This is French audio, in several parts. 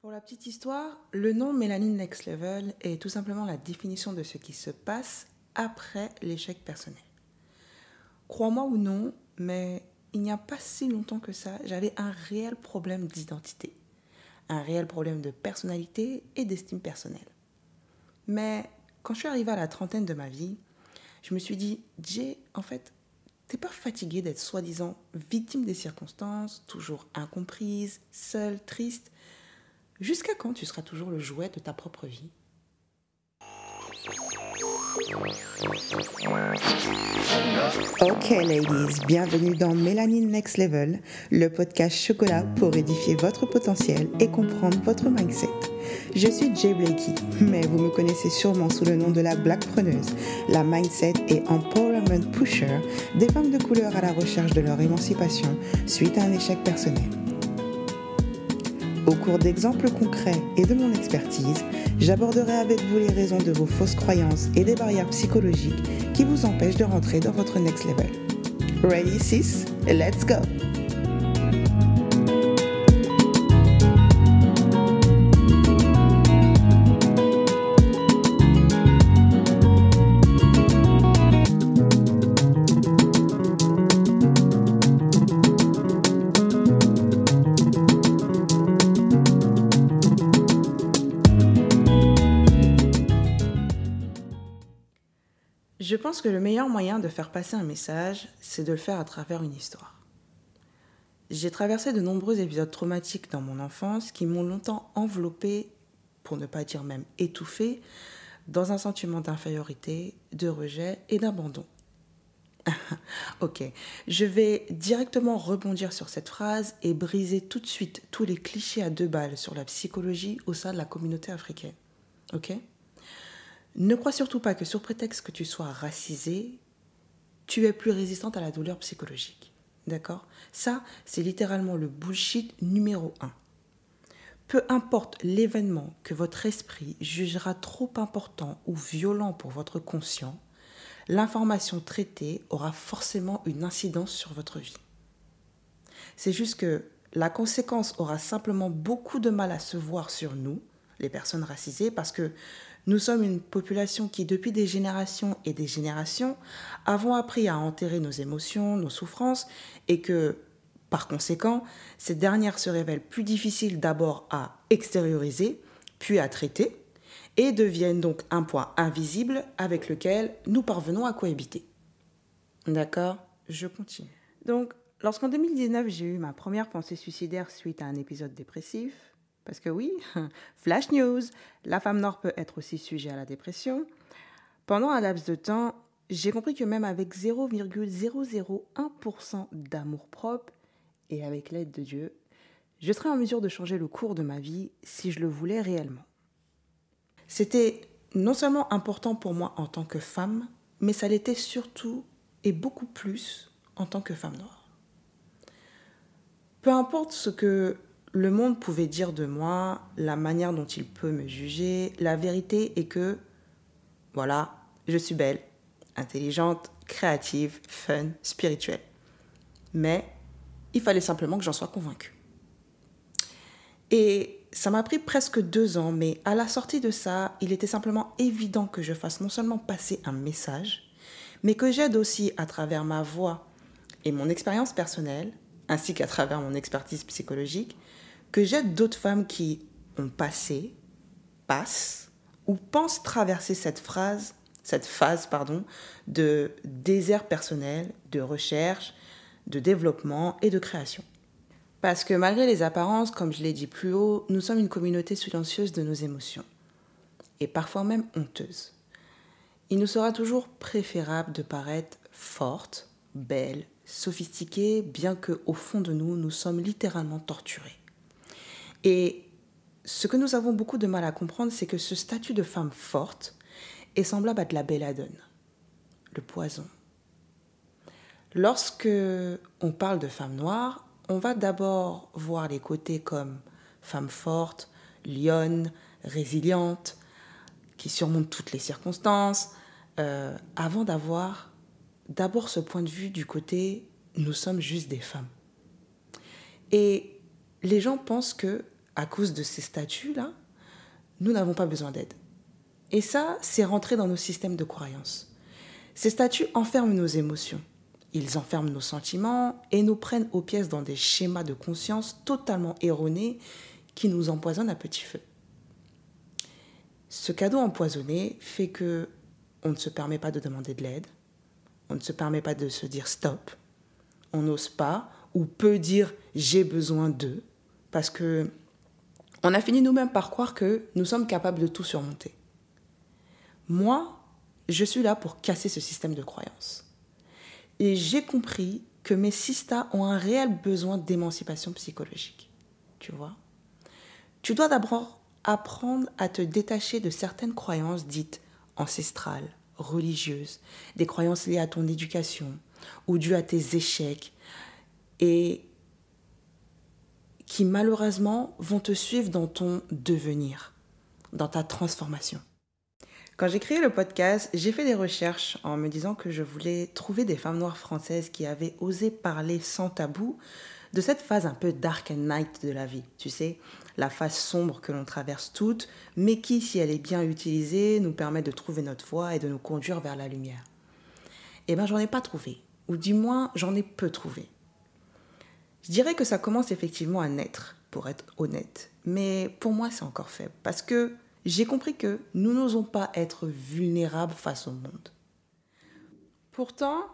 Pour la petite histoire, le nom Mélanie Next Level est tout simplement la définition de ce qui se passe après l'échec personnel. Crois-moi ou non, mais il n'y a pas si longtemps que ça, j'avais un réel problème d'identité, un réel problème de personnalité et d'estime personnelle. Mais quand je suis arrivée à la trentaine de ma vie, je me suis dit, Jay, en fait, t'es pas fatiguée d'être soi-disant victime des circonstances, toujours incomprise, seule, triste Jusqu'à quand tu seras toujours le jouet de ta propre vie? Ok ladies, bienvenue dans Mélanie Next Level, le podcast chocolat pour édifier votre potentiel et comprendre votre mindset. Je suis Jay Blakey, mais vous me connaissez sûrement sous le nom de la Black Preneuse, la mindset et empowerment pusher des femmes de couleur à la recherche de leur émancipation suite à un échec personnel. Au cours d'exemples concrets et de mon expertise, j'aborderai avec vous les raisons de vos fausses croyances et des barrières psychologiques qui vous empêchent de rentrer dans votre next level. Ready sis? Let's go! Je pense que le meilleur moyen de faire passer un message, c'est de le faire à travers une histoire. J'ai traversé de nombreux épisodes traumatiques dans mon enfance qui m'ont longtemps enveloppé, pour ne pas dire même étouffé, dans un sentiment d'infériorité, de rejet et d'abandon. ok, je vais directement rebondir sur cette phrase et briser tout de suite tous les clichés à deux balles sur la psychologie au sein de la communauté africaine. Ok? Ne crois surtout pas que sur prétexte que tu sois racisée, tu es plus résistante à la douleur psychologique. D'accord? Ça, c'est littéralement le bullshit numéro un. Peu importe l'événement que votre esprit jugera trop important ou violent pour votre conscient, l'information traitée aura forcément une incidence sur votre vie. C'est juste que la conséquence aura simplement beaucoup de mal à se voir sur nous, les personnes racisées, parce que nous sommes une population qui, depuis des générations et des générations, avons appris à enterrer nos émotions, nos souffrances, et que, par conséquent, ces dernières se révèlent plus difficiles d'abord à extérioriser, puis à traiter, et deviennent donc un point invisible avec lequel nous parvenons à cohabiter. D'accord? Je continue. Donc, lorsqu'en 2019, j'ai eu ma première pensée suicidaire suite à un épisode dépressif, parce que oui, flash news, la femme noire peut être aussi sujet à la dépression. Pendant un laps de temps, j'ai compris que même avec 0,001% d'amour propre et avec l'aide de Dieu, je serais en mesure de changer le cours de ma vie si je le voulais réellement. C'était non seulement important pour moi en tant que femme, mais ça l'était surtout et beaucoup plus en tant que femme noire. Peu importe ce que le monde pouvait dire de moi, la manière dont il peut me juger, la vérité est que, voilà, je suis belle, intelligente, créative, fun, spirituelle. Mais il fallait simplement que j'en sois convaincue. Et ça m'a pris presque deux ans, mais à la sortie de ça, il était simplement évident que je fasse non seulement passer un message, mais que j'aide aussi à travers ma voix et mon expérience personnelle, ainsi qu'à travers mon expertise psychologique, que j'aide d'autres femmes qui ont passé, passent ou pensent traverser cette phrase, cette phase pardon, de désert personnel, de recherche, de développement et de création. Parce que malgré les apparences, comme je l'ai dit plus haut, nous sommes une communauté silencieuse de nos émotions, et parfois même honteuse. Il nous sera toujours préférable de paraître forte, belle, sophistiquée, bien que au fond de nous, nous sommes littéralement torturés. Et ce que nous avons beaucoup de mal à comprendre, c'est que ce statut de femme forte est semblable à de la belladone, le poison. Lorsque on parle de femme noire, on va d'abord voir les côtés comme femme forte, lionne, résiliente, qui surmonte toutes les circonstances, euh, avant d'avoir d'abord ce point de vue du côté nous sommes juste des femmes. Et les gens pensent que à cause de ces statuts-là, nous n'avons pas besoin d'aide. Et ça, c'est rentré dans nos systèmes de croyance. Ces statuts enferment nos émotions, ils enferment nos sentiments et nous prennent aux pièces dans des schémas de conscience totalement erronés qui nous empoisonnent à petit feu. Ce cadeau empoisonné fait que on ne se permet pas de demander de l'aide, on ne se permet pas de se dire stop, on n'ose pas ou peut dire j'ai besoin d'eux parce que on a fini nous-mêmes par croire que nous sommes capables de tout surmonter. Moi, je suis là pour casser ce système de croyance. Et j'ai compris que mes sistas ont un réel besoin d'émancipation psychologique. Tu vois? Tu dois d'abord apprendre à te détacher de certaines croyances dites ancestrales, religieuses, des croyances liées à ton éducation ou dues à tes échecs et qui malheureusement vont te suivre dans ton devenir, dans ta transformation. Quand j'ai créé le podcast, j'ai fait des recherches en me disant que je voulais trouver des femmes noires françaises qui avaient osé parler sans tabou de cette phase un peu dark and night de la vie, tu sais, la phase sombre que l'on traverse toutes, mais qui, si elle est bien utilisée, nous permet de trouver notre voie et de nous conduire vers la lumière. Eh bien, j'en ai pas trouvé, ou du moins, j'en ai peu trouvé. Je dirais que ça commence effectivement à naître, pour être honnête, mais pour moi, c'est encore faible, parce que j'ai compris que nous n'osons pas être vulnérables face au monde. Pourtant,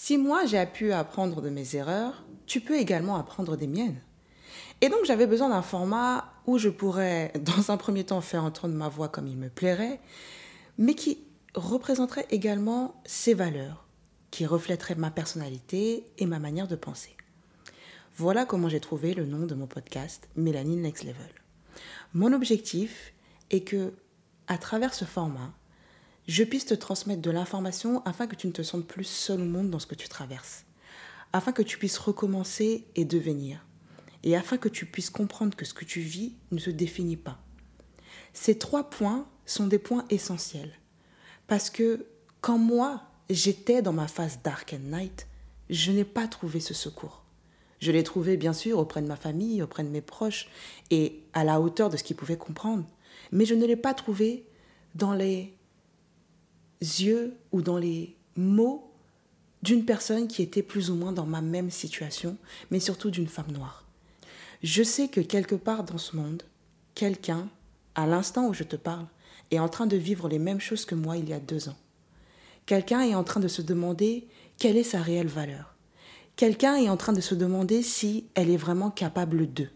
si moi j'ai pu apprendre de mes erreurs, tu peux également apprendre des miennes. Et donc j'avais besoin d'un format où je pourrais, dans un premier temps, faire entendre ma voix comme il me plairait, mais qui représenterait également ses valeurs, qui reflèterait ma personnalité et ma manière de penser. Voilà comment j'ai trouvé le nom de mon podcast, Mélanie Next Level. Mon objectif et que, à travers ce format, je puisse te transmettre de l'information afin que tu ne te sentes plus seul au monde dans ce que tu traverses, afin que tu puisses recommencer et devenir, et afin que tu puisses comprendre que ce que tu vis ne te définit pas. Ces trois points sont des points essentiels, parce que quand moi, j'étais dans ma phase dark and night, je n'ai pas trouvé ce secours. Je l'ai trouvé bien sûr auprès de ma famille, auprès de mes proches, et à la hauteur de ce qu'ils pouvaient comprendre mais je ne l'ai pas trouvé dans les yeux ou dans les mots d'une personne qui était plus ou moins dans ma même situation, mais surtout d'une femme noire. Je sais que quelque part dans ce monde, quelqu'un, à l'instant où je te parle, est en train de vivre les mêmes choses que moi il y a deux ans. Quelqu'un est en train de se demander quelle est sa réelle valeur. Quelqu'un est en train de se demander si elle est vraiment capable d'eux.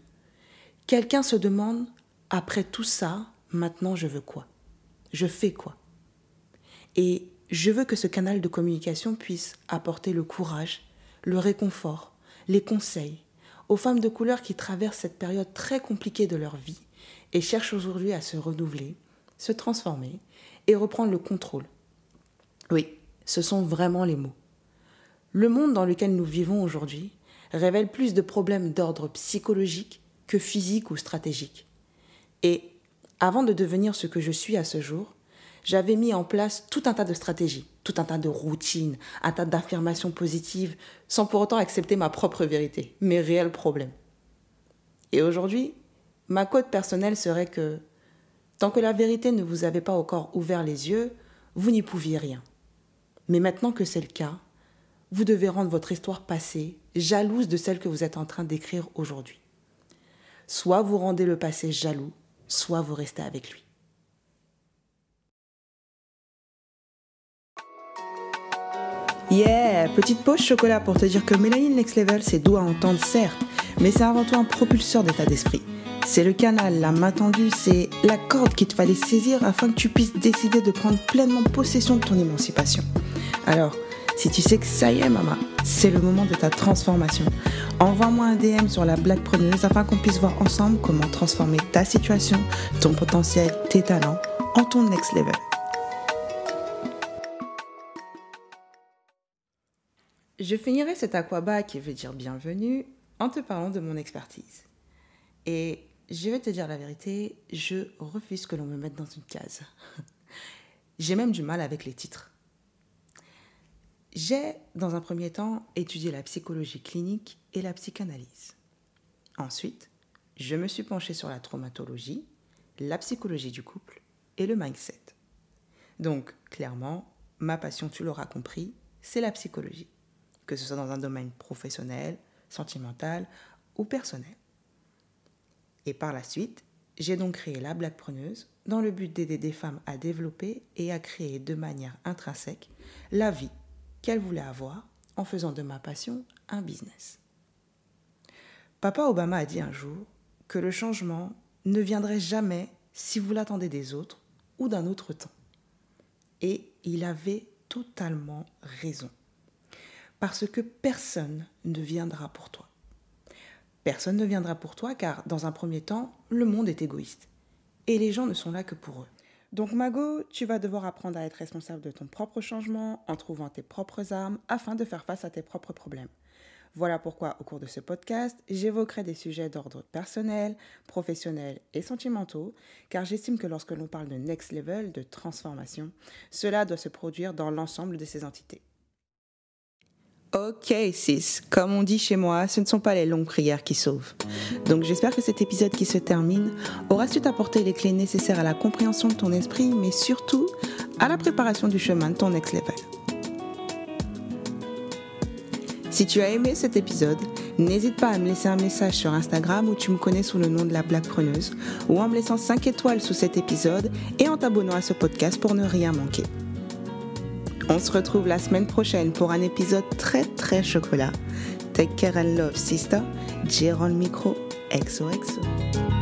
Quelqu'un se demande, après tout ça, maintenant je veux quoi? Je fais quoi? Et je veux que ce canal de communication puisse apporter le courage, le réconfort, les conseils aux femmes de couleur qui traversent cette période très compliquée de leur vie et cherchent aujourd'hui à se renouveler, se transformer et reprendre le contrôle. Oui, ce sont vraiment les mots. Le monde dans lequel nous vivons aujourd'hui révèle plus de problèmes d'ordre psychologique que physique ou stratégique. Et avant de devenir ce que je suis à ce jour, j'avais mis en place tout un tas de stratégies, tout un tas de routines, un tas d'affirmations positives, sans pour autant accepter ma propre vérité, mes réels problèmes. Et aujourd'hui, ma cote personnelle serait que tant que la vérité ne vous avait pas encore ouvert les yeux, vous n'y pouviez rien. Mais maintenant que c'est le cas, vous devez rendre votre histoire passée jalouse de celle que vous êtes en train d'écrire aujourd'hui. Soit vous rendez le passé jaloux, soit vous restez avec lui. Yeah, petite pause chocolat pour te dire que Mélanie Next Level, c'est doux à entendre, certes, mais c'est avant tout un propulseur d'état d'esprit. C'est le canal, la main tendue, c'est la corde qu'il te fallait saisir afin que tu puisses décider de prendre pleinement possession de ton émancipation. Alors, si tu sais que ça y est, maman, c'est le moment de ta transformation. Envoie-moi un DM sur la blague preneuse afin qu'on puisse voir ensemble comment transformer ta situation, ton potentiel, tes talents en ton next level. Je finirai cet aquaba qui veut dire bienvenue en te parlant de mon expertise. Et je vais te dire la vérité, je refuse que l'on me mette dans une case. J'ai même du mal avec les titres. J'ai, dans un premier temps, étudié la psychologie clinique et la psychanalyse. Ensuite, je me suis penchée sur la traumatologie, la psychologie du couple et le mindset. Donc, clairement, ma passion, tu l'auras compris, c'est la psychologie, que ce soit dans un domaine professionnel, sentimental ou personnel. Et par la suite, j'ai donc créé la Black Preneuse dans le but d'aider des femmes à développer et à créer de manière intrinsèque la vie qu'elles voulaient avoir en faisant de ma passion un business. Papa Obama a dit un jour que le changement ne viendrait jamais si vous l'attendez des autres ou d'un autre temps. Et il avait totalement raison. Parce que personne ne viendra pour toi. Personne ne viendra pour toi car, dans un premier temps, le monde est égoïste. Et les gens ne sont là que pour eux. Donc Mago, tu vas devoir apprendre à être responsable de ton propre changement en trouvant tes propres armes afin de faire face à tes propres problèmes. Voilà pourquoi au cours de ce podcast, j'évoquerai des sujets d'ordre personnel, professionnel et sentimentaux, car j'estime que lorsque l'on parle de next level, de transformation, cela doit se produire dans l'ensemble de ces entités. Ok, sis, comme on dit chez moi, ce ne sont pas les longues prières qui sauvent. Donc j'espère que cet épisode qui se termine aura su t'apporter les clés nécessaires à la compréhension de ton esprit, mais surtout à la préparation du chemin de ton next level. Si tu as aimé cet épisode, n'hésite pas à me laisser un message sur Instagram où tu me connais sous le nom de la Black Preneuse ou en me laissant 5 étoiles sous cet épisode et en t'abonnant à ce podcast pour ne rien manquer. On se retrouve la semaine prochaine pour un épisode très très chocolat. Take care and love, sister. Jérôme Micro, XOXO.